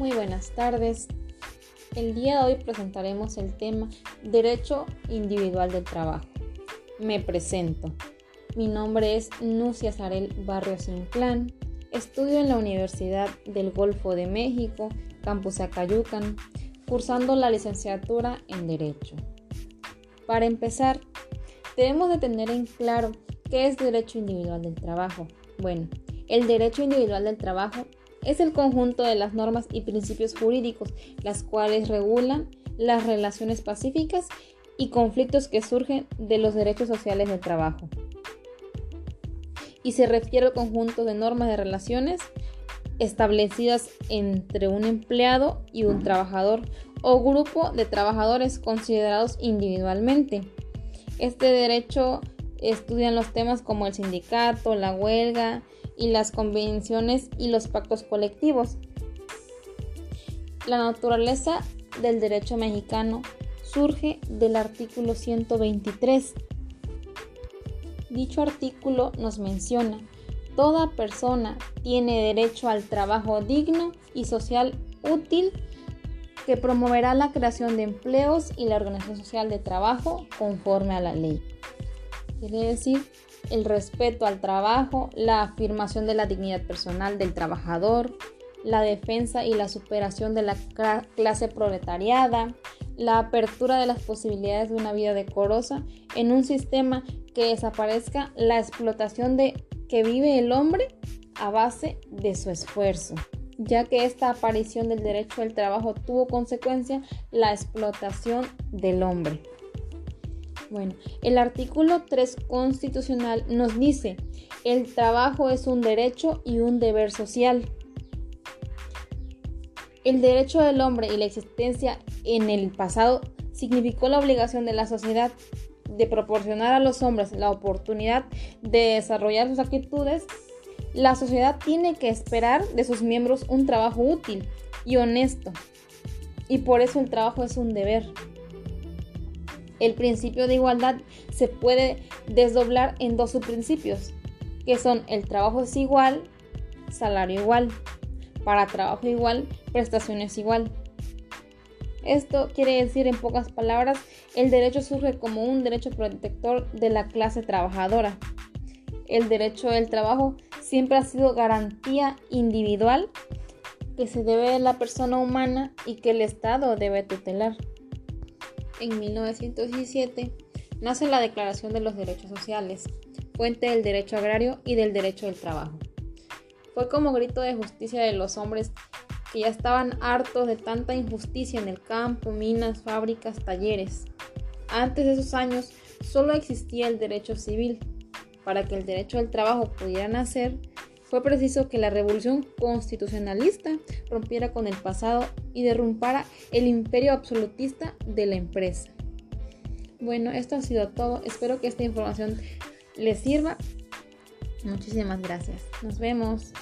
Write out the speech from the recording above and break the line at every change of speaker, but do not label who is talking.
Muy buenas tardes. El día de hoy presentaremos el tema Derecho Individual del Trabajo. Me presento. Mi nombre es Nucia Sarel Barrios Inclán. Estudio en la Universidad del Golfo de México, Campus Acayucan, cursando la licenciatura en Derecho. Para empezar, debemos de tener en claro qué es derecho individual del trabajo. Bueno, el derecho individual del trabajo es el conjunto de las normas y principios jurídicos, las cuales regulan las relaciones pacíficas y conflictos que surgen de los derechos sociales del trabajo. Y se refiere al conjunto de normas de relaciones establecidas entre un empleado y un trabajador o grupo de trabajadores considerados individualmente. Este derecho estudian los temas como el sindicato, la huelga y las convenciones y los pactos colectivos. La naturaleza del derecho mexicano surge del artículo 123. Dicho artículo nos menciona, toda persona tiene derecho al trabajo digno y social útil que promoverá la creación de empleos y la organización social de trabajo conforme a la ley. Quiere decir el respeto al trabajo, la afirmación de la dignidad personal del trabajador, la defensa y la superación de la clase proletariada, la apertura de las posibilidades de una vida decorosa en un sistema que desaparezca la explotación de que vive el hombre a base de su esfuerzo, ya que esta aparición del derecho al trabajo tuvo consecuencia la explotación del hombre. Bueno, el artículo 3 constitucional nos dice, el trabajo es un derecho y un deber social. El derecho del hombre y la existencia en el pasado significó la obligación de la sociedad de proporcionar a los hombres la oportunidad de desarrollar sus actitudes. La sociedad tiene que esperar de sus miembros un trabajo útil y honesto. Y por eso el trabajo es un deber. El principio de igualdad se puede desdoblar en dos subprincipios, que son el trabajo es igual, salario igual. Para trabajo igual, prestaciones igual. Esto quiere decir en pocas palabras, el derecho surge como un derecho protector de la clase trabajadora. El derecho del trabajo siempre ha sido garantía individual que se debe de la persona humana y que el Estado debe tutelar en 1917 nace la Declaración de los Derechos Sociales, fuente del derecho agrario y del derecho del trabajo. Fue como grito de justicia de los hombres que ya estaban hartos de tanta injusticia en el campo, minas, fábricas, talleres. Antes de esos años solo existía el derecho civil. Para que el derecho del trabajo pudiera nacer, fue preciso que la revolución constitucionalista rompiera con el pasado y derrumbara el imperio absolutista de la empresa. Bueno, esto ha sido todo. Espero que esta información les sirva. Muchísimas gracias. Nos vemos.